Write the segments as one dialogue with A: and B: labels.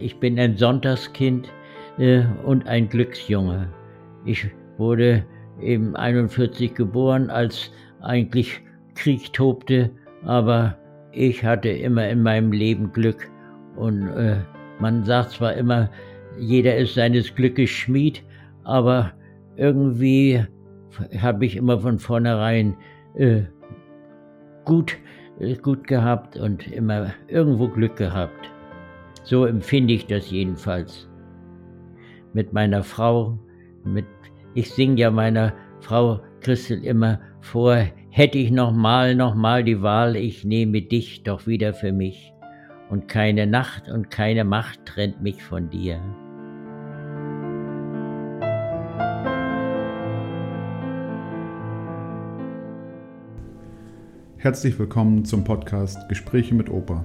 A: ich bin ein Sonntagskind äh, und ein Glücksjunge. Ich wurde eben 41 geboren, als eigentlich Krieg tobte, aber ich hatte immer in meinem Leben Glück und äh, man sagt zwar immer, jeder ist seines Glückes Schmied, aber irgendwie habe ich immer von vornherein äh, gut, äh, gut gehabt und immer irgendwo Glück gehabt. So empfinde ich das jedenfalls. Mit meiner Frau, mit, ich singe ja meiner Frau Christel immer vor, hätte ich noch mal, noch mal die Wahl, ich nehme dich doch wieder für mich. Und keine Nacht und keine Macht trennt mich von dir.
B: Herzlich willkommen zum Podcast Gespräche mit Opa.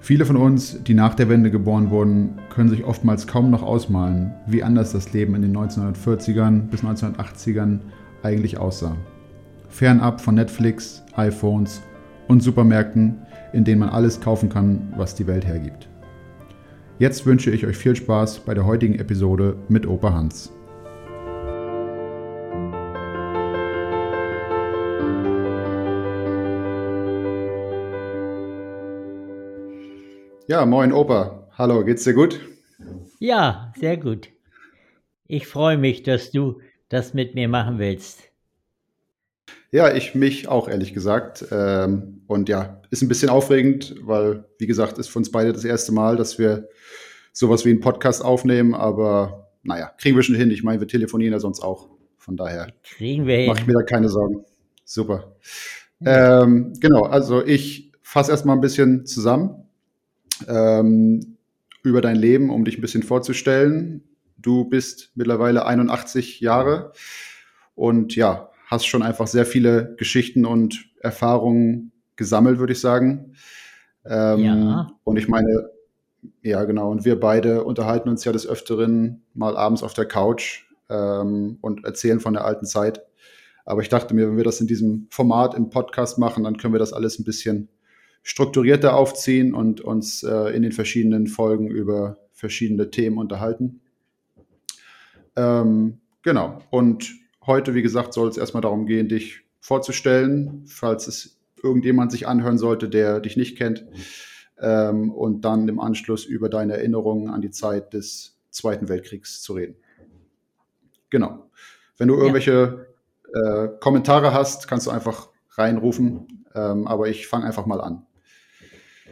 B: Viele von uns, die nach der Wende geboren wurden, können sich oftmals kaum noch ausmalen, wie anders das Leben in den 1940ern bis 1980ern eigentlich aussah. Fernab von Netflix, iPhones und Supermärkten, in denen man alles kaufen kann, was die Welt hergibt. Jetzt wünsche ich euch viel Spaß bei der heutigen Episode mit Opa Hans. Ja, moin Opa. Hallo, geht's dir gut?
A: Ja, sehr gut. Ich freue mich, dass du das mit mir machen willst.
B: Ja, ich mich auch, ehrlich gesagt. Ähm, und ja, ist ein bisschen aufregend, weil, wie gesagt, ist für uns beide das erste Mal, dass wir sowas wie einen Podcast aufnehmen. Aber naja, kriegen wir schon hin. Ich meine, wir telefonieren ja sonst auch. Von daher
A: kriegen wir hin.
B: Mach ich mir da keine Sorgen. Super. Ähm, genau, also ich fasse erstmal ein bisschen zusammen ähm, über dein Leben, um dich ein bisschen vorzustellen. Du bist mittlerweile 81 Jahre und ja, hast schon einfach sehr viele Geschichten und Erfahrungen gesammelt, würde ich sagen. Ähm, ja. Und ich meine, ja, genau. Und wir beide unterhalten uns ja des Öfteren mal abends auf der Couch ähm, und erzählen von der alten Zeit. Aber ich dachte mir, wenn wir das in diesem Format im Podcast machen, dann können wir das alles ein bisschen strukturierter aufziehen und uns äh, in den verschiedenen Folgen über verschiedene Themen unterhalten. Ähm, genau. Und heute, wie gesagt, soll es erstmal darum gehen, dich vorzustellen, falls es irgendjemand sich anhören sollte, der dich nicht kennt. Ähm, und dann im Anschluss über deine Erinnerungen an die Zeit des Zweiten Weltkriegs zu reden. Genau. Wenn du irgendwelche ja. äh, Kommentare hast, kannst du einfach reinrufen. Ähm, aber ich fange einfach mal an.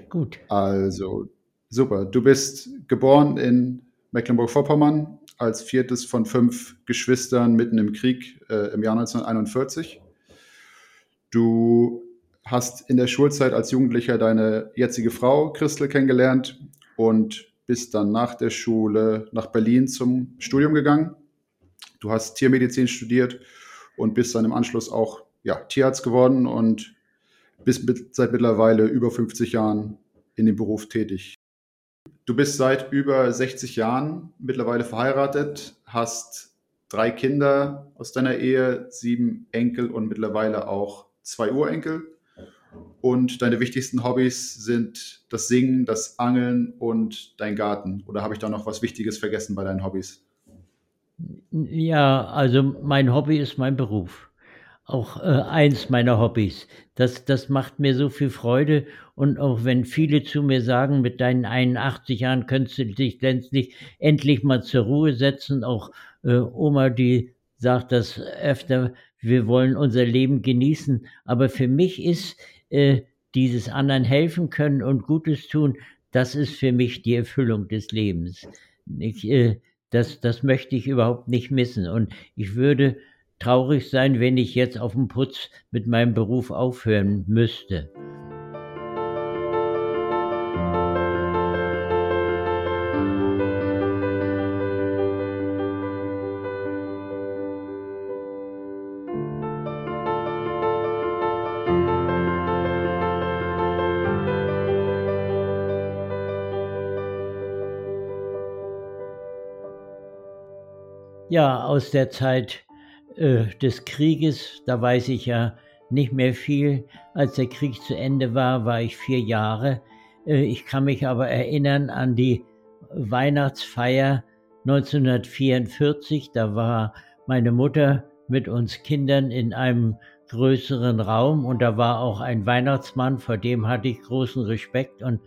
A: Gut.
B: Also, super. Du bist geboren in Mecklenburg-Vorpommern als viertes von fünf Geschwistern mitten im Krieg äh, im Jahr 1941. Du hast in der Schulzeit als Jugendlicher deine jetzige Frau Christel kennengelernt und bist dann nach der Schule nach Berlin zum Studium gegangen. Du hast Tiermedizin studiert und bist dann im Anschluss auch ja, Tierarzt geworden und bist mit, seit mittlerweile über 50 Jahren in dem Beruf tätig. Du bist seit über 60 Jahren mittlerweile verheiratet, hast drei Kinder aus deiner Ehe, sieben Enkel und mittlerweile auch zwei Urenkel. Und deine wichtigsten Hobbys sind das Singen, das Angeln und dein Garten. Oder habe ich da noch was Wichtiges vergessen bei deinen Hobbys?
A: Ja, also mein Hobby ist mein Beruf auch äh, eins meiner Hobbys. Das, das macht mir so viel Freude. Und auch wenn viele zu mir sagen, mit deinen 81 Jahren könntest du dich endlich, endlich mal zur Ruhe setzen. Auch äh, Oma, die sagt das öfter, wir wollen unser Leben genießen. Aber für mich ist äh, dieses anderen helfen können und Gutes tun, das ist für mich die Erfüllung des Lebens. Ich, äh, das, das möchte ich überhaupt nicht missen. Und ich würde traurig sein, wenn ich jetzt auf dem Putz mit meinem Beruf aufhören müsste. Ja, aus der Zeit äh, des Krieges, da weiß ich ja nicht mehr viel. Als der Krieg zu Ende war, war ich vier Jahre. Äh, ich kann mich aber erinnern an die Weihnachtsfeier 1944. Da war meine Mutter mit uns Kindern in einem größeren Raum und da war auch ein Weihnachtsmann, vor dem hatte ich großen Respekt und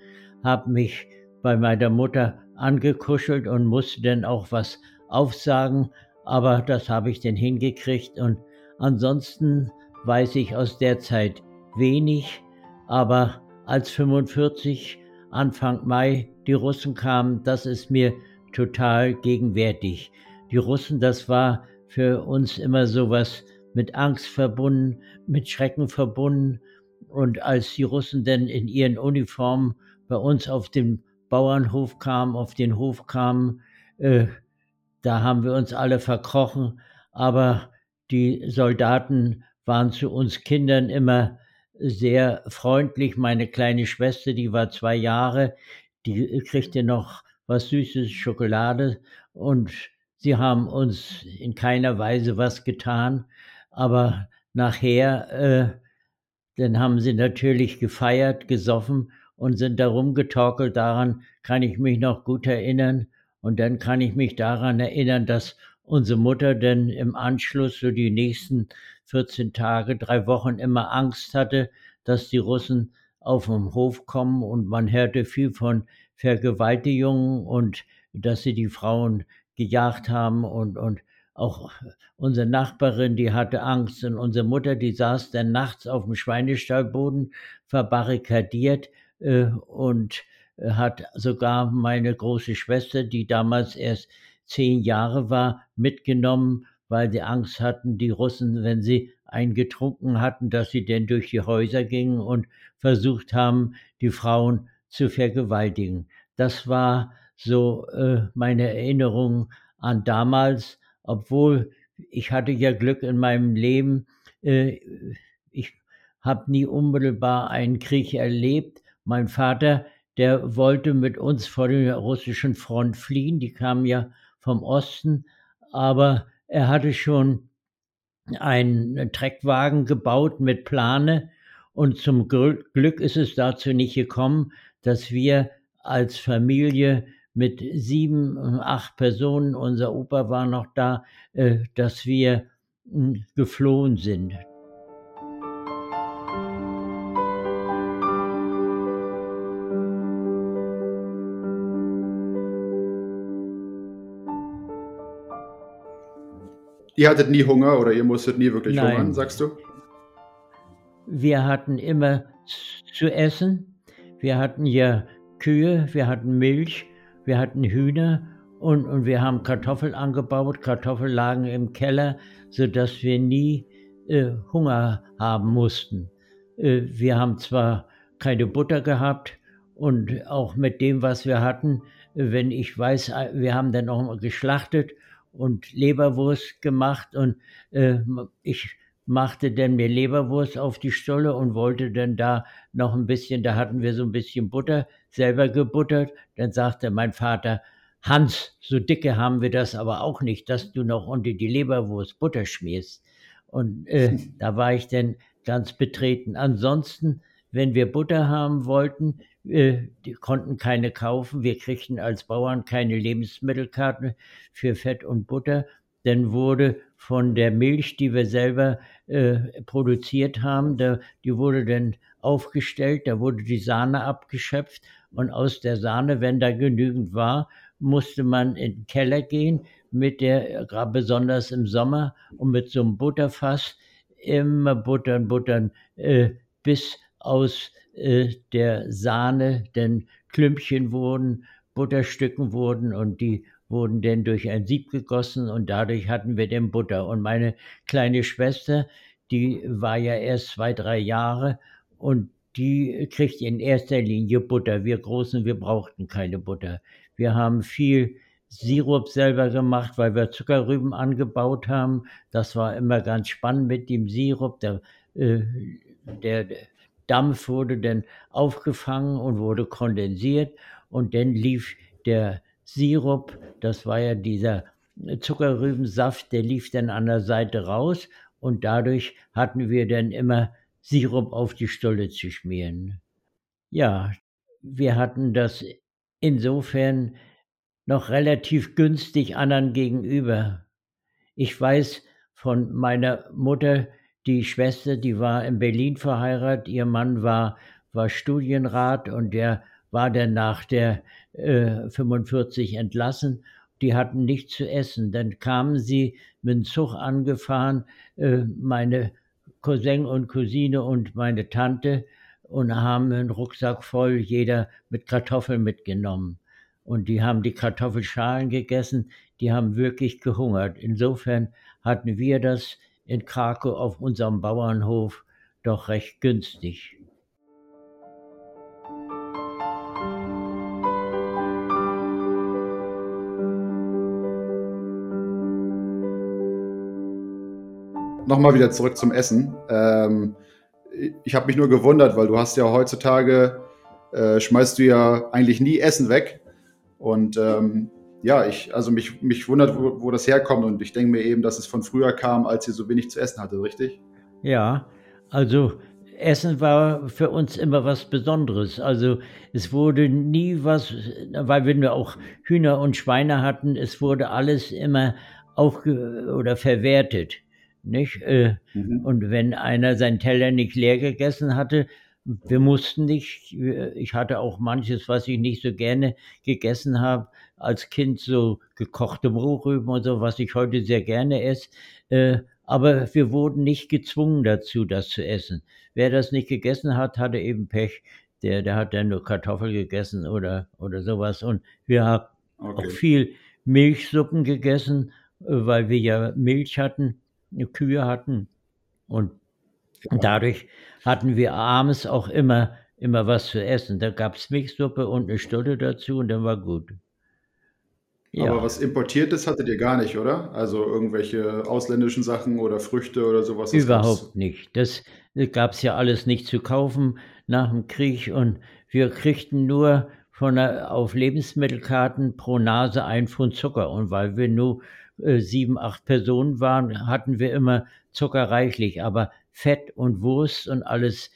A: habe mich bei meiner Mutter angekuschelt und musste dann auch was aufsagen, aber das habe ich denn hingekriegt und ansonsten weiß ich aus der Zeit wenig, aber als 45 Anfang Mai die Russen kamen, das ist mir total gegenwärtig. Die Russen, das war für uns immer sowas mit Angst verbunden, mit Schrecken verbunden. Und als die Russen denn in ihren Uniformen bei uns auf den Bauernhof kamen, auf den Hof kamen, äh, da haben wir uns alle verkrochen, aber die Soldaten waren zu uns Kindern immer sehr freundlich. Meine kleine Schwester, die war zwei Jahre, die kriegte noch was Süßes, Schokolade und sie haben uns in keiner Weise was getan, aber nachher, äh, dann haben sie natürlich gefeiert, gesoffen und sind da rumgetorkelt. Daran kann ich mich noch gut erinnern. Und dann kann ich mich daran erinnern, dass unsere Mutter denn im Anschluss so die nächsten 14 Tage, drei Wochen immer Angst hatte, dass die Russen auf den Hof kommen. Und man hörte viel von Vergewaltigungen und dass sie die Frauen gejagt haben. Und, und auch unsere Nachbarin, die hatte Angst. Und unsere Mutter, die saß dann nachts auf dem Schweinestallboden verbarrikadiert äh, und hat sogar meine große Schwester, die damals erst zehn Jahre war, mitgenommen, weil sie Angst hatten, die Russen, wenn sie eingetrunken hatten, dass sie denn durch die Häuser gingen und versucht haben, die Frauen zu vergewaltigen. Das war so äh, meine Erinnerung an damals, obwohl ich hatte ja Glück in meinem Leben. Äh, ich habe nie unmittelbar einen Krieg erlebt. Mein Vater, der wollte mit uns vor der russischen Front fliehen. Die kamen ja vom Osten, aber er hatte schon einen Treckwagen gebaut mit Plane und zum Glück ist es dazu nicht gekommen, dass wir als Familie mit sieben, acht Personen, unser Opa war noch da, äh, dass wir hm, geflohen sind.
B: Ihr hattet nie Hunger oder ihr musstet nie wirklich Nein. hungern, sagst du?
A: Wir hatten immer zu essen. Wir hatten ja Kühe, wir hatten Milch, wir hatten Hühner und, und wir haben Kartoffeln angebaut. Kartoffeln lagen im Keller, sodass wir nie äh, Hunger haben mussten. Äh, wir haben zwar keine Butter gehabt und auch mit dem, was wir hatten, wenn ich weiß, wir haben dann auch mal geschlachtet und Leberwurst gemacht und äh, ich machte dann mir Leberwurst auf die Stulle und wollte dann da noch ein bisschen, da hatten wir so ein bisschen Butter selber gebuttert. Dann sagte mein Vater, Hans, so dicke haben wir das aber auch nicht, dass du noch unter die Leberwurst Butter schmierst. Und äh, da war ich dann ganz betreten. Ansonsten, wenn wir Butter haben wollten, die konnten keine kaufen. Wir kriegten als Bauern keine Lebensmittelkarte für Fett und Butter. Dann wurde von der Milch, die wir selber äh, produziert haben, da, die wurde dann aufgestellt, da wurde die Sahne abgeschöpft und aus der Sahne, wenn da genügend war, musste man in den Keller gehen mit der, gerade besonders im Sommer, und mit so einem Butterfass immer buttern, buttern, äh, bis aus äh, der Sahne denn Klümpchen wurden, Butterstücken wurden und die wurden dann durch ein Sieb gegossen und dadurch hatten wir dann Butter. Und meine kleine Schwester, die war ja erst zwei, drei Jahre und die kriegt in erster Linie Butter. Wir Großen, wir brauchten keine Butter. Wir haben viel Sirup selber gemacht, weil wir Zuckerrüben angebaut haben. Das war immer ganz spannend mit dem Sirup. Der, äh, der Dampf wurde dann aufgefangen und wurde kondensiert und dann lief der Sirup, das war ja dieser Zuckerrübensaft, der lief dann an der Seite raus und dadurch hatten wir dann immer Sirup auf die Stulle zu schmieren. Ja, wir hatten das insofern noch relativ günstig anderen gegenüber. Ich weiß von meiner Mutter, die Schwester, die war in Berlin verheiratet, ihr Mann war, war Studienrat und der war dann nach der äh, 45 entlassen. Die hatten nichts zu essen. Dann kamen sie mit dem Zug angefahren, äh, meine Cousin und Cousine und meine Tante und haben einen Rucksack voll, jeder mit Kartoffeln mitgenommen. Und die haben die Kartoffelschalen gegessen, die haben wirklich gehungert. Insofern hatten wir das in Krakow auf unserem Bauernhof doch recht günstig.
B: Nochmal wieder zurück zum Essen. Ähm, ich habe mich nur gewundert, weil du hast ja heutzutage, äh, schmeißt du ja eigentlich nie Essen weg. Und ähm, ja, ich, also mich, mich wundert, wo, wo das herkommt. Und ich denke mir eben, dass es von früher kam, als ihr so wenig zu essen hattet, richtig?
A: Ja, also Essen war für uns immer was Besonderes. Also es wurde nie was, weil wir nur auch Hühner und Schweine hatten, es wurde alles immer aufge oder verwertet. Nicht? Äh, mhm. Und wenn einer seinen Teller nicht leer gegessen hatte, wir mussten nicht, ich hatte auch manches, was ich nicht so gerne gegessen habe, als Kind so gekochte Brohrüben und so, was ich heute sehr gerne esse. Äh, aber wir wurden nicht gezwungen dazu, das zu essen. Wer das nicht gegessen hat, hatte eben Pech. Der, der hat dann nur Kartoffel gegessen oder, oder sowas. Und wir haben okay. auch viel Milchsuppen gegessen, äh, weil wir ja Milch hatten, Kühe hatten. Und dadurch hatten wir abends auch immer, immer was zu essen. Da gab es Milchsuppe und eine Stulle dazu und dann war gut.
B: Ja. Aber was Importiertes hattet ihr gar nicht, oder? Also irgendwelche ausländischen Sachen oder Früchte oder sowas?
A: Überhaupt nicht. Das gab es ja alles nicht zu kaufen nach dem Krieg und wir kriegten nur von der, auf Lebensmittelkarten pro Nase ein Pfund Zucker. Und weil wir nur äh, sieben, acht Personen waren, hatten wir immer Zucker reichlich. Aber Fett und Wurst und alles,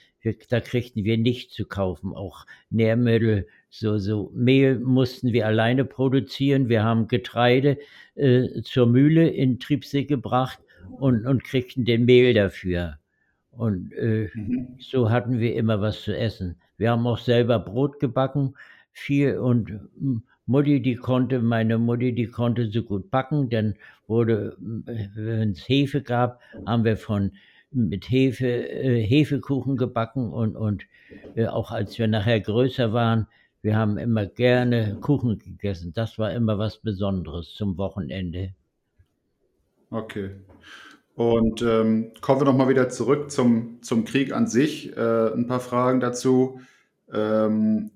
A: da kriegten wir nicht zu kaufen. Auch Nährmittel, so, so Mehl mussten wir alleine produzieren. Wir haben Getreide äh, zur Mühle in Triebsee gebracht und, und kriegten den Mehl dafür. Und äh, mhm. so hatten wir immer was zu essen. Wir haben auch selber Brot gebacken, viel und Mutti, die konnte, meine Mutti, die konnte so gut backen, dann wurde, äh, wenn es Hefe gab, haben wir von mit Hefe, äh, Hefekuchen gebacken und, und äh, auch als wir nachher größer waren, wir haben immer gerne Kuchen gegessen. Das war immer was Besonderes zum Wochenende.
B: Okay. Und ähm, kommen wir nochmal wieder zurück zum, zum Krieg an sich. Äh, ein paar Fragen dazu. Ähm,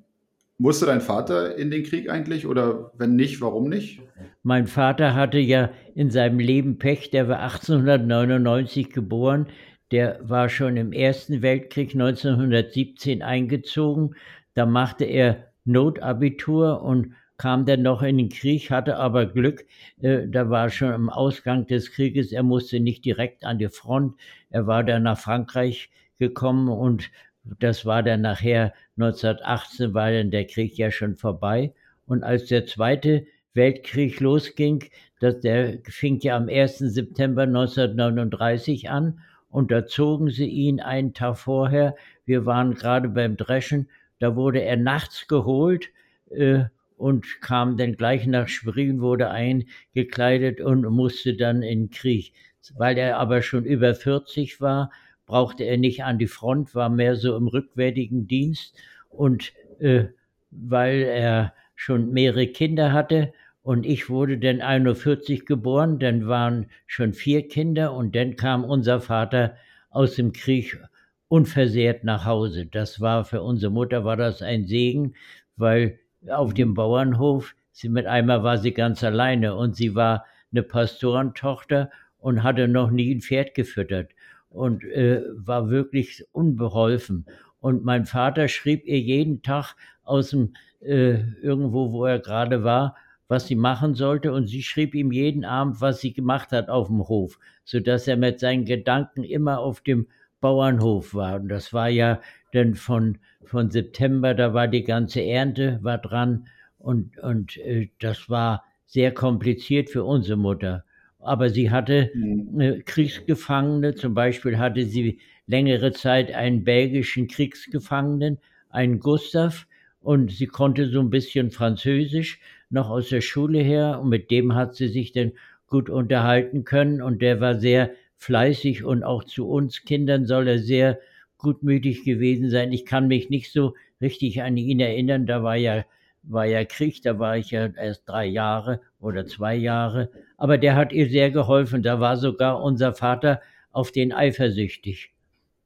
B: musste dein Vater in den Krieg eigentlich oder wenn nicht, warum nicht?
A: Mein Vater hatte ja in seinem Leben Pech, der war 1899 geboren, der war schon im Ersten Weltkrieg 1917 eingezogen. Da machte er Notabitur und kam dann noch in den Krieg, hatte aber Glück, äh, da war schon am Ausgang des Krieges, er musste nicht direkt an die Front, er war dann nach Frankreich gekommen und das war dann nachher 1918, war dann der Krieg ja schon vorbei. Und als der Zweite Weltkrieg losging, das, der fing ja am 1. September 1939 an und da zogen sie ihn einen Tag vorher. Wir waren gerade beim Dreschen, da wurde er nachts geholt äh, und kam dann gleich nach Schwerin, wurde eingekleidet und musste dann in den Krieg. Weil er aber schon über 40 war, brauchte er nicht an die Front, war mehr so im rückwärtigen Dienst und äh, weil er schon mehrere Kinder hatte und ich wurde dann 41 geboren, dann waren schon vier Kinder und dann kam unser Vater aus dem Krieg unversehrt nach Hause. Das war für unsere Mutter war das ein Segen, weil auf dem Bauernhof, sie mit einmal war sie ganz alleine und sie war eine Pastorentochter und hatte noch nie ein Pferd gefüttert und äh, war wirklich unbeholfen. Und mein Vater schrieb ihr jeden Tag aus dem äh, irgendwo, wo er gerade war, was sie machen sollte, und sie schrieb ihm jeden Abend, was sie gemacht hat auf dem Hof, sodass er mit seinen Gedanken immer auf dem Bauernhof war. Und das war ja dann von, von September, da war die ganze Ernte, war dran, und, und äh, das war sehr kompliziert für unsere Mutter. Aber sie hatte
B: Mhm.
A: Kriegsgefangene, zum Beispiel hatte sie längere Zeit einen belgischen Kriegsgefangenen, einen Gustav, und sie konnte so ein bisschen Französisch noch aus der Schule her, und mit dem hat sie sich dann gut unterhalten können, und der war sehr fleißig und auch zu uns Kindern soll er sehr gutmütig gewesen sein. Ich kann mich nicht so richtig an ihn erinnern, da war ja war ja Krieg, da war ich ja erst drei Jahre oder zwei Jahre, aber der hat ihr sehr geholfen. Da war sogar unser Vater auf den eifersüchtig.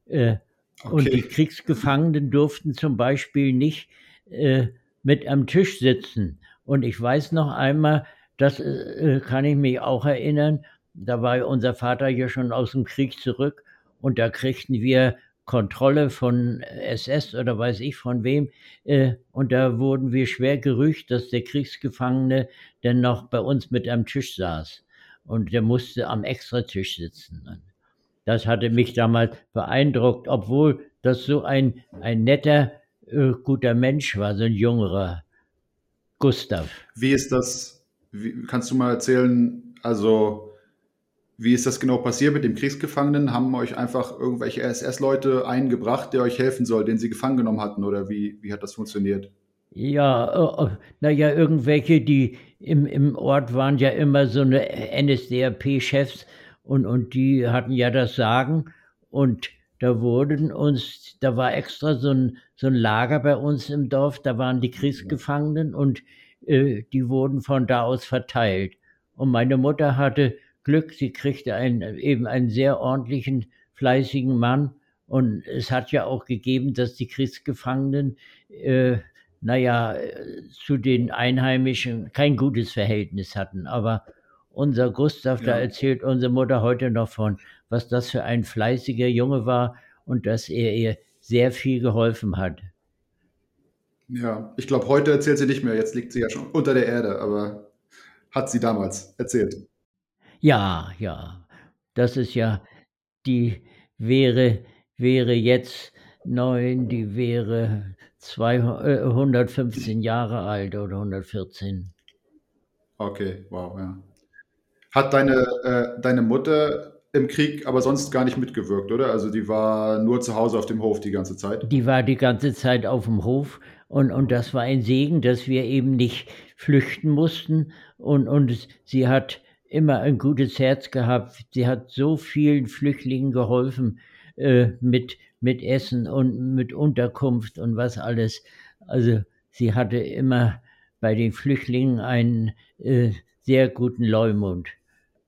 A: Äh, Und die
B: Okay.
A: Kriegsgefangenen durften zum Beispiel nicht äh, mit am Tisch sitzen. Und ich weiß noch einmal, das äh, kann ich mich auch erinnern, da war unser Vater ja schon aus dem Krieg zurück und da kriegten wir Kontrolle von SS oder weiß ich von wem. Äh, und da wurden wir schwer gerügt, dass der Kriegsgefangene dann noch bei uns mit am Tisch saß. Und der musste am Extratisch sitzen. Das hatte mich damals beeindruckt, obwohl das so ein, ein netter, äh, guter Mensch war, so ein jüngerer Gustav.
B: Wie ist das? Wie, kannst du mal erzählen, also wie ist das genau passiert mit dem Kriegsgefangenen? Haben euch einfach irgendwelche SS-Leute eingebracht, der euch helfen soll, den sie gefangen genommen hatten? Oder wie, wie hat das funktioniert?
A: Ja, äh, naja, irgendwelche, die im, im Ort waren ja immer so eine NSDAP-Chefs und, und die hatten ja das Sagen und da wurden uns, da war extra so ein, so ein Lager bei uns im Dorf, da waren die Kriegsgefangenen und äh, die wurden von da aus verteilt. Und meine Mutter hatte Glück, sie kriegte einen, eben einen sehr ordentlichen, fleißigen Mann und es hat ja auch gegeben, dass die Kriegsgefangenen äh, naja, zu den Einheimischen kein gutes Verhältnis hatten. Aber unser Gustav, da
B: Ja.
A: erzählt unsere Mutter heute noch von, was das für ein fleißiger Junge war und dass er ihr sehr viel geholfen hat.
B: Ja, ich glaube, heute erzählt sie nicht mehr. Jetzt liegt sie ja schon unter der Erde, aber hat sie damals erzählt.
A: Ja, ja, das ist ja, die wäre, wäre jetzt neun, die wäre zwei, äh, 115 Jahre alt oder 114.
B: Okay, wow, ja. Hat deine, äh, deine Mutter im Krieg aber sonst gar nicht mitgewirkt, oder? Also die war nur zu Hause auf dem Hof die ganze Zeit.
A: Die war die ganze Zeit auf dem Hof und, und das war ein Segen, dass wir eben nicht flüchten mussten und, und sie hat immer ein gutes Herz gehabt. Sie hat so vielen Flüchtlingen geholfen äh, mit, mit Essen und mit Unterkunft und was alles. Also sie hatte immer bei den Flüchtlingen einen äh, sehr guten Leumund.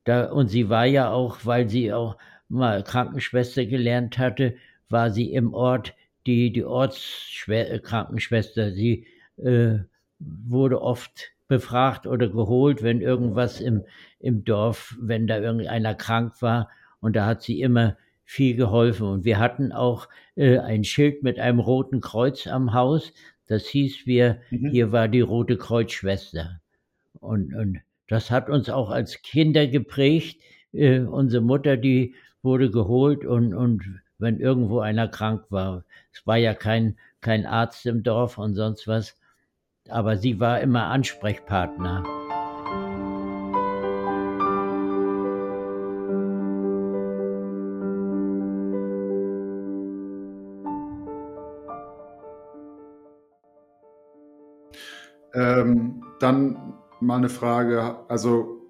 A: Da, und sie war ja auch, weil sie auch mal Krankenschwester gelernt hatte, war sie im Ort die, die Ortskrankenschwester. Sie äh, wurde oft befragt oder geholt, wenn irgendwas im, im Dorf, wenn da irgendeiner krank war. Und da hat sie immer viel geholfen. Und wir hatten auch äh, ein Schild mit einem roten Kreuz am Haus. Das hieß, wir,
B: Mhm.
A: hier war die Rote Kreuzschwester. Und, und das hat uns auch als Kinder geprägt. Äh, unsere Mutter, die wurde geholt und, und wenn irgendwo einer krank war, es war ja kein, kein Arzt im Dorf und sonst was, aber sie war immer Ansprechpartner.
B: Ähm, dann mal eine Frage, also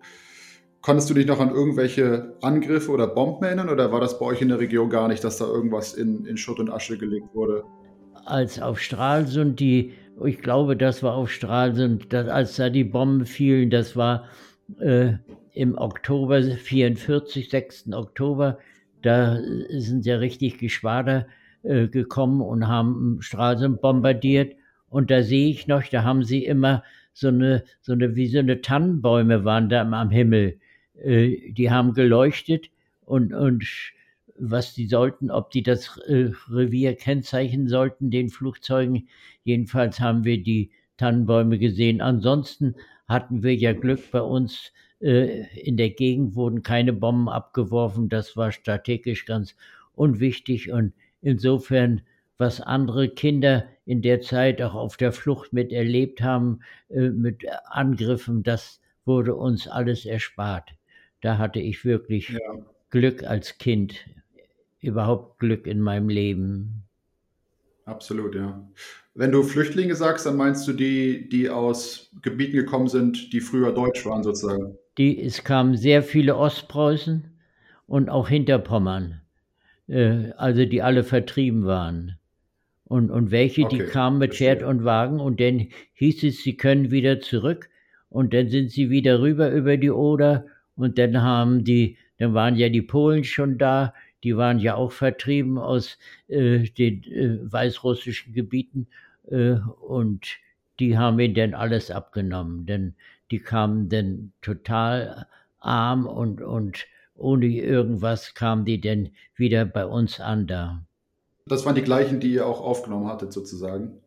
B: konntest du dich noch an irgendwelche Angriffe oder Bomben erinnern oder war das bei euch in der Region gar nicht, dass da irgendwas in, in Schutt und Asche gelegt wurde?
A: als auf Stralsund die, ich glaube, das war auf Stralsund, dass, als da die Bomben fielen, das war äh, im Oktober 44, 6. Oktober, da sind ja richtig Geschwader äh, gekommen und haben Stralsund bombardiert. Und da sehe ich noch, da haben sie immer so eine, so eine, wie so eine Tannenbäume waren da am Himmel. Äh, die haben geleuchtet und, und was die sollten, ob die das äh, Revier kennzeichnen sollten, den Flugzeugen. Jedenfalls haben wir die Tannenbäume gesehen. Ansonsten hatten wir ja Glück bei uns. Äh, in der Gegend wurden keine Bomben abgeworfen. Das war strategisch ganz unwichtig und insofern, was andere Kinder in der Zeit auch auf der Flucht miterlebt haben, äh, mit Angriffen, das wurde uns alles erspart. Da hatte ich wirklich ja. Glück als Kind, überhaupt Glück in meinem Leben.
B: Absolut, ja. Wenn du Flüchtlinge sagst, dann meinst du die, die aus Gebieten gekommen sind, die früher deutsch waren, sozusagen?
A: Die, es kamen sehr viele Ostpreußen und auch Hinterpommern, äh, also die alle vertrieben waren. Und, und welche, okay, die kamen mit Pferd und Wagen und dann hieß es, sie können wieder zurück und dann sind sie wieder rüber über die Oder und dann haben die, dann waren ja die Polen schon da, die waren ja auch vertrieben aus äh, den äh, weißrussischen Gebieten äh, und die haben ihnen dann alles abgenommen, denn die kamen dann total arm und, und ohne irgendwas kamen die dann wieder bei uns an da.
B: Das waren die gleichen, die ihr auch aufgenommen hattet, sozusagen.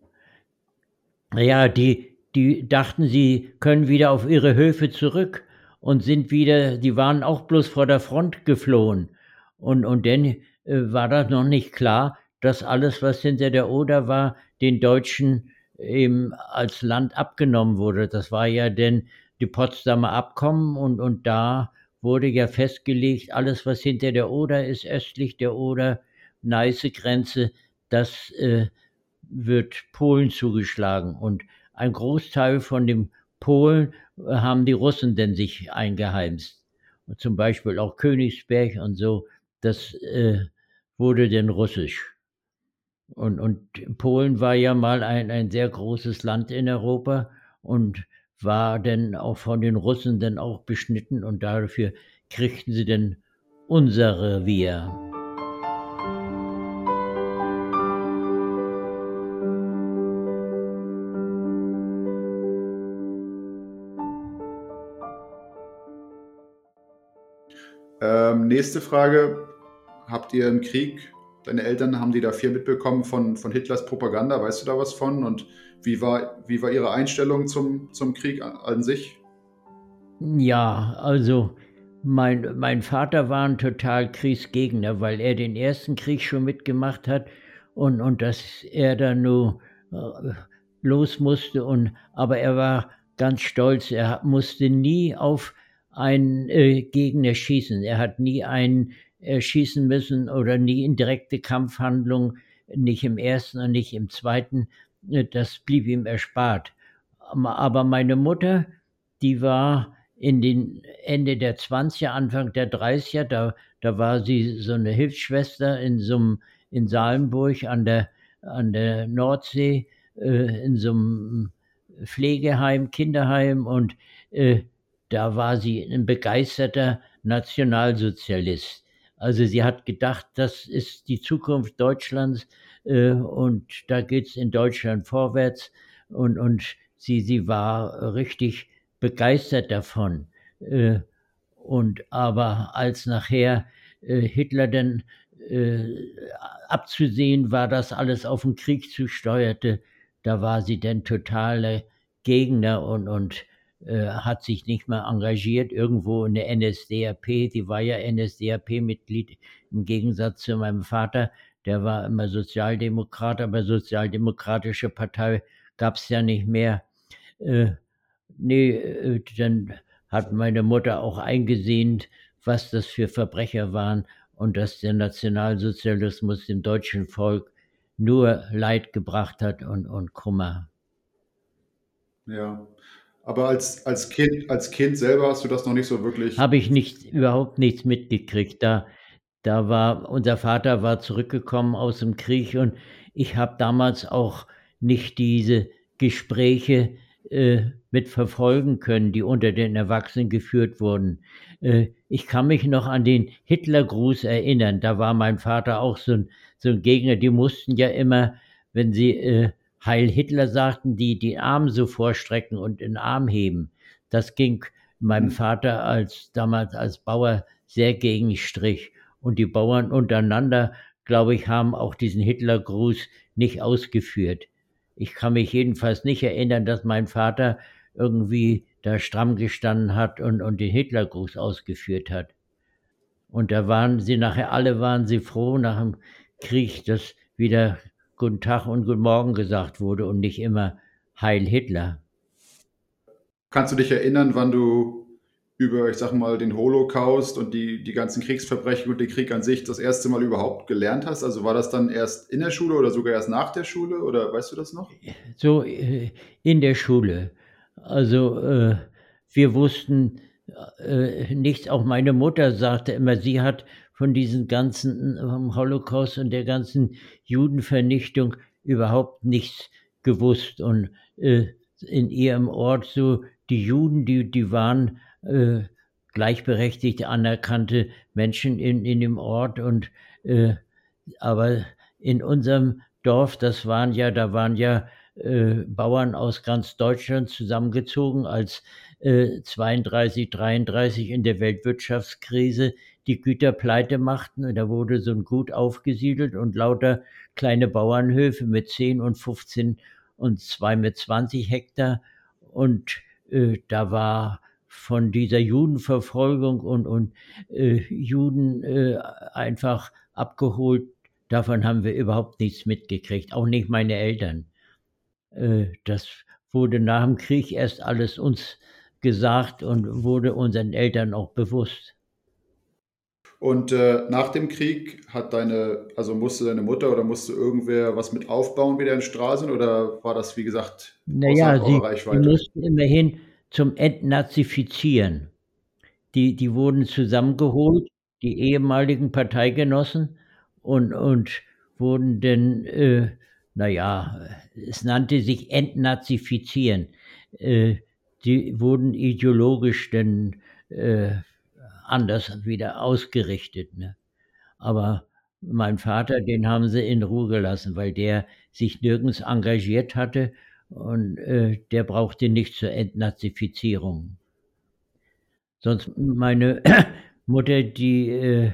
A: Ja, die, die dachten, sie können wieder auf ihre Höfe zurück und sind wieder, die waren auch bloß vor der Front geflohen. Und, und dann äh, war das noch nicht klar, dass alles, was hinter der Oder war, den Deutschen eben als Land abgenommen wurde. Das war ja denn die Potsdamer Abkommen und, und da wurde ja festgelegt, alles, was hinter der Oder ist, östlich der Oder, Neiße Grenze, das äh, wird Polen zugeschlagen. Und ein Großteil von dem Polen äh, haben die Russen denn sich eingeheimst. Und zum Beispiel auch Königsberg und so das äh, wurde denn russisch. Und, und Polen war ja mal ein, ein sehr großes Land in Europa und war denn auch von den Russen dann auch beschnitten und dafür kriegten sie denn unser Revier.
B: Ähm, nächste Frage. Habt ihr im Krieg, deine Eltern, haben die da viel mitbekommen von, von Hitlers Propaganda? Weißt du da was von? Und wie war, wie war ihre Einstellung zum, zum Krieg an, sich?
A: Ja, also mein, mein Vater war ein total Kriegsgegner, weil er den ersten Krieg schon mitgemacht hat und, und dass er dann nur äh, los musste. Und, aber er war ganz stolz, er musste nie auf einen äh, Gegner schießen. Er hat nie einen schießen müssen oder nie in direkte Kampfhandlung, nicht im ersten und nicht im zweiten. Äh, das blieb ihm erspart. Aber meine Mutter, die war in den Ende der 20er, Anfang der 30er, da, da war sie so eine Hilfsschwester in so einem, in Salenburg an der, an der Nordsee, äh, in so einem Pflegeheim, Kinderheim und äh, da war sie ein begeisterter Nationalsozialist. Also sie hat gedacht, das ist die Zukunft Deutschlands äh, und da geht es in Deutschland vorwärts und, und sie, sie war richtig begeistert davon. Äh, und aber als nachher äh, Hitler dann äh, abzusehen war, dass alles auf den Krieg zusteuerte, da war sie dann totale Gegner und, und äh, hat sich nicht mehr engagiert irgendwo in der NSDAP. Die war ja NSDAP-Mitglied im Gegensatz zu meinem Vater. Der war immer Sozialdemokrat, aber Sozialdemokratische Partei gab es ja nicht mehr. Äh, nee, äh, dann hat meine Mutter auch eingesehen, was das für Verbrecher waren und dass der Nationalsozialismus dem deutschen Volk nur Leid gebracht hat und, und Kummer.
B: Ja, aber als, als, kind, als Kind selber hast du das noch nicht so wirklich.
A: Habe ich nicht, überhaupt nichts mitgekriegt. Da, da war, unser Vater war zurückgekommen aus dem Krieg und ich habe damals auch nicht diese Gespräche äh, mitverfolgen können, die unter den Erwachsenen geführt wurden. Äh, ich kann mich noch an den Hitlergruß erinnern. Da war mein Vater auch so ein, so ein Gegner. Die mussten ja immer, wenn sie äh, Heil Hitler sagten, die die Arme so vorstrecken und den Arm heben. Das ging meinem mhm. Vater als damals als Bauer sehr gegen Strich. Und die Bauern untereinander, glaube ich, haben auch diesen Hitlergruß nicht ausgeführt. Ich kann mich jedenfalls nicht erinnern, dass mein Vater irgendwie da stramm gestanden hat und, und den Hitlergruß ausgeführt hat. Und da waren sie nachher, alle waren sie froh nach dem Krieg, dass wieder Guten Tag und Guten Morgen gesagt wurde und nicht immer Heil Hitler.
B: Kannst du dich erinnern, wann du über, ich sag mal, den Holocaust und die, die ganzen Kriegsverbrechen und den Krieg an sich das erste Mal überhaupt gelernt hast? Also war das dann erst in der Schule oder sogar erst nach der Schule oder weißt du das noch?
A: So äh, in der Schule. Also äh, wir wussten äh, nichts. Auch meine Mutter sagte immer, sie hat von diesem ganzen ähm, Holocaust und der ganzen Judenvernichtung überhaupt nichts gewusst. Und äh, in ihrem Ort so die Juden, die, die waren äh, gleichberechtigte, anerkannte Menschen in, in dem Ort. Und äh, aber in unserem Dorf, das waren ja, da waren ja äh, Bauern aus ganz Deutschland zusammengezogen, als äh, 32, 33 in der Weltwirtschaftskrise die Güter pleite machten. Da wurde so ein Gut aufgesiedelt und lauter kleine Bauernhöfe mit 10 und 15 und zwei mit 20 Hektar. Und äh, da war von dieser Judenverfolgung und, und äh, Juden äh, einfach abgeholt. Davon haben wir überhaupt nichts mitgekriegt, auch nicht meine Eltern. Äh, das wurde nach dem Krieg erst alles uns gesagt und wurde unseren Eltern auch bewusst.
B: Und äh, nach dem Krieg hat deine, also musste deine Mutter oder musste irgendwer was mit aufbauen wieder in Stralsund oder war das, wie gesagt,
A: naja, sie, sie mussten immerhin zum Entnazifizieren. Die, die wurden zusammengeholt, die ehemaligen Parteigenossen, und, und wurden dann, äh, naja, es nannte sich Entnazifizieren. Äh, die wurden ideologisch dann äh, anders wieder ausgerichtet. Ne? Aber mein Vater, den haben sie in Ruhe gelassen, weil der sich nirgends engagiert hatte und äh, der brauchte nicht zur Entnazifizierung. Sonst meine Mutter, die äh,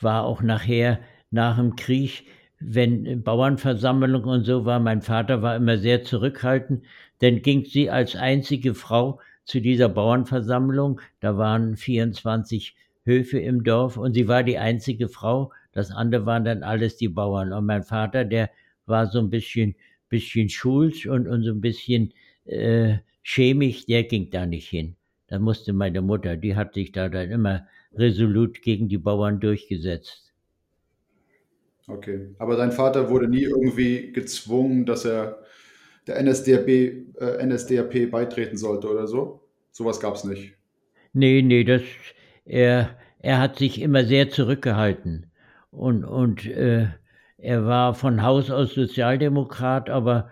A: war auch nachher nach dem Krieg, wenn Bauernversammlung und so war, mein Vater war immer sehr zurückhaltend, dann ging sie als einzige Frau zu dieser Bauernversammlung. Da waren 24 Höfe im Dorf und sie war die einzige Frau. Das andere waren dann alles die Bauern. Und mein Vater, der war so ein bisschen bisschen schulz und, und so ein bisschen äh, chemisch, der ging da nicht hin. Da musste meine Mutter, die hat sich da dann immer resolut gegen die Bauern durchgesetzt.
B: Okay, aber dein Vater wurde nie irgendwie gezwungen, dass er der NSDAP, äh, NSDAP beitreten sollte oder so? Sowas gab es nicht.
A: Nee, nee, das, er, er hat sich immer sehr zurückgehalten. Und, und äh, er war von Haus aus Sozialdemokrat, aber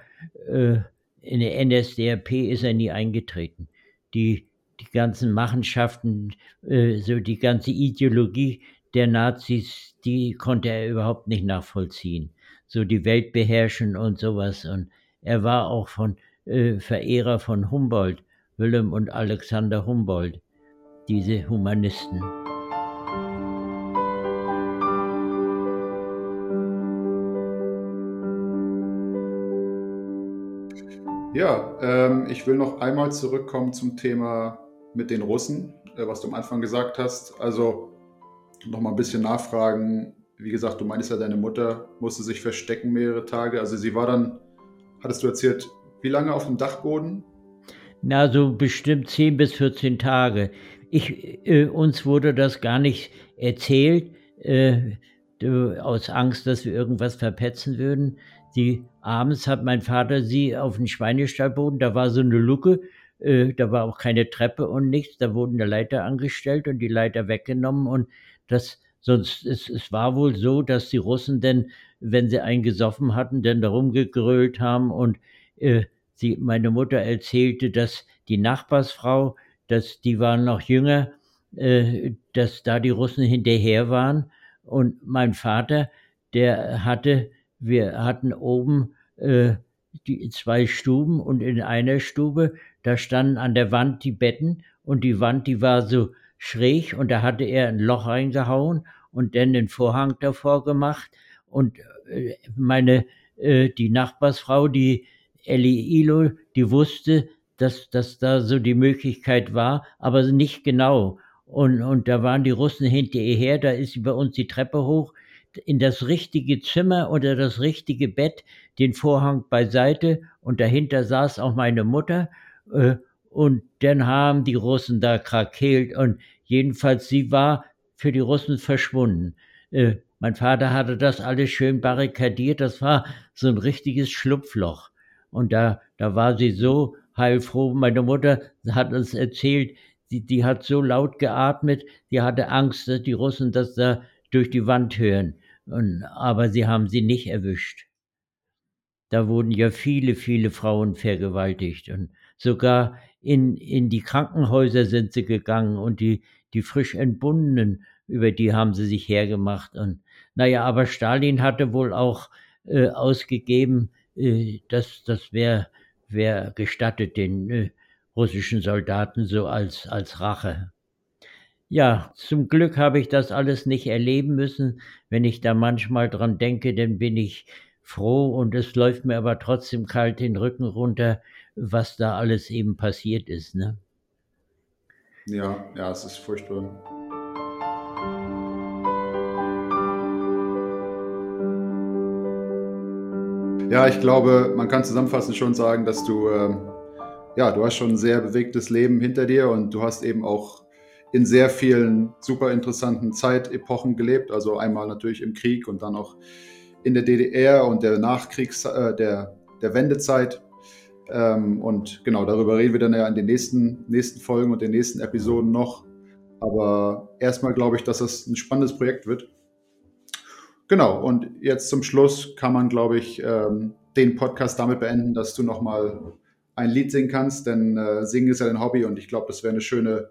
A: äh, in der NSDAP ist er nie eingetreten. Die, die ganzen Machenschaften, äh, so die ganze Ideologie der Nazis, die konnte er überhaupt nicht nachvollziehen. So die Welt beherrschen und sowas. Und er war auch von äh, Verehrer von Humboldt, Wilhelm und Alexander Humboldt, diese Humanisten.
B: Ja, ähm, ich will noch einmal zurückkommen zum Thema mit den Russen, äh, was du am Anfang gesagt hast. Also noch mal ein bisschen nachfragen. Wie gesagt, du meinst ja, deine Mutter musste sich verstecken mehrere Tage. Also sie war dann, hattest du erzählt, wie lange auf dem Dachboden?
A: Na, so bestimmt 10 bis 14 Tage. Ich, äh, uns wurde das gar nicht erzählt, äh, aus Angst, dass wir irgendwas verpetzen würden. Die abends hat mein Vater sie auf den Schweinestallboden, da war so eine Luke, äh, da war auch keine Treppe und nichts, da wurden eine Leiter angestellt und die Leiter weggenommen und das, sonst, es, es war wohl so, dass die Russen denn, wenn sie einen gesoffen hatten, dann darum gegrölt haben. Und äh, sie, meine Mutter erzählte, dass die Nachbarsfrau, dass die waren noch jünger, äh, dass da die Russen hinterher waren. Und mein Vater, der hatte wir hatten oben äh, die zwei Stuben und in einer Stube, da standen an der Wand die Betten. Und die Wand, die war so schräg und da hatte er ein Loch reingehauen und dann den Vorhang davor gemacht und äh, meine, äh, die Nachbarsfrau, die Ellie Ilo, die wusste, dass, dass da so die Möglichkeit war, aber nicht genau. Und, und da waren die Russen hinter ihr her, da ist sie bei uns die Treppe hoch, in das richtige Zimmer oder das richtige Bett, den Vorhang beiseite und dahinter saß auch meine Mutter. Äh, und dann haben die Russen da krakeelt und jedenfalls sie war für die Russen verschwunden. Äh, mein Vater hatte das alles schön barrikadiert, das war so ein richtiges Schlupfloch. Und da, da war sie so heilfroh. Meine Mutter hat uns erzählt, die, die hat so laut geatmet, die hatte Angst, dass die Russen das da durch die Wand hören. Und, aber sie haben sie nicht erwischt. Da wurden ja viele, viele Frauen vergewaltigt und sogar in, in die Krankenhäuser sind sie gegangen und die, die frisch Entbundenen, über die haben sie sich hergemacht. Und naja, aber Stalin hatte wohl auch äh, ausgegeben, äh, dass das wäre wär gestattet den äh, russischen Soldaten so als, als Rache. Ja, zum Glück habe ich das alles nicht erleben müssen. Wenn ich da manchmal dran denke, dann bin ich froh und es läuft mir aber trotzdem kalt den Rücken runter, was da alles eben passiert ist. Ne?
B: Ja, ja, es ist furchtbar. Ja, ich glaube, man kann zusammenfassend schon sagen, dass du, äh, ja, du hast schon ein sehr bewegtes Leben hinter dir und du hast eben auch in sehr vielen super interessanten Zeitepochen gelebt. Also einmal natürlich im Krieg und dann auch in der DDR und der Nachkriegs-, äh, der, der Wendezeit. Ähm, und genau, darüber reden wir dann ja in den nächsten, nächsten Folgen und den nächsten Episoden noch. Aber erstmal glaube ich, dass das ein spannendes Projekt wird. Genau, und jetzt zum Schluss kann man, glaube ich, ähm, den Podcast damit beenden, dass du nochmal ein Lied singen kannst, denn äh, Singen ist ja dein Hobby und ich glaube, das wäre eine schöne,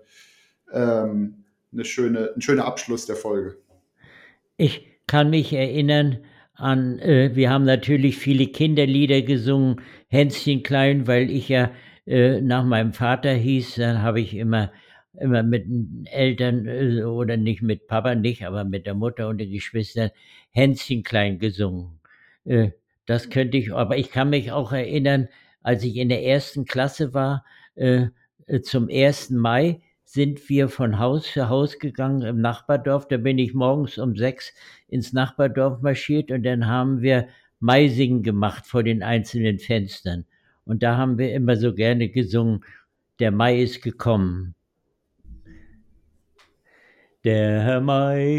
B: ähm, eine schöne, ein schöner Abschluss der Folge.
A: Ich kann mich erinnern an, äh, wir haben natürlich viele Kinderlieder gesungen, Hänschen klein, weil ich ja äh, nach meinem Vater hieß, dann habe ich immer immer mit den Eltern äh, oder nicht mit Papa nicht, aber mit der Mutter und den Geschwistern Hänschen klein gesungen. Äh, das könnte ich, aber ich kann mich auch erinnern, als ich in der ersten Klasse war, äh, zum 1. Mai sind wir von Haus für Haus gegangen im Nachbardorf. Da bin ich morgens um sechs ins Nachbardorf marschiert und dann haben wir Maisingen gemacht vor den einzelnen Fenstern. Und da haben wir immer so gerne gesungen, der Mai ist gekommen. Der Mai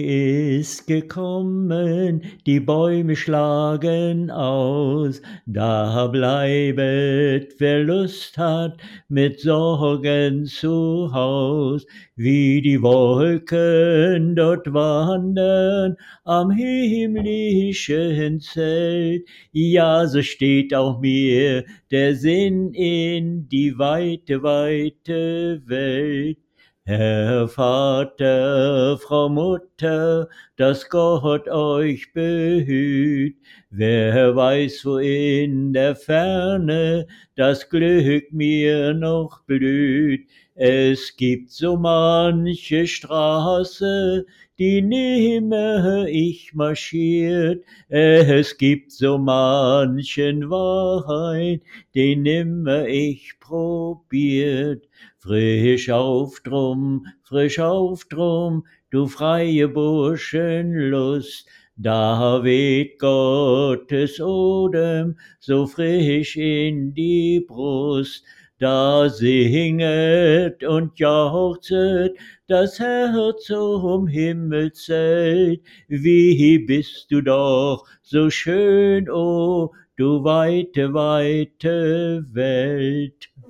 A: ist gekommen, die Bäume schlagen aus, da bleibet, wer Lust hat, mit Sorgen zu Haus, wie die Wolken dort wandern am himmlischen Zelt. Ja, so steht auch mir der Sinn in die weite, weite Welt. Herr Vater, Frau Mutter, dass Gott euch behüt. Wer weiß, wo in der Ferne das Glück mir noch blüht. Es gibt so manche Straße, die nimmer ich marschiert. Es gibt so manchen Wahrheit, den nimmer ich probiert. Frisch auf drum, frisch auf drum, du freie Burschenlust, da weht Gottes Odem so frisch in die Brust, da singet und jauchzet das Herz zum Himmelzelt. Wie bist du doch so schön, oh, du weite, weite Welt.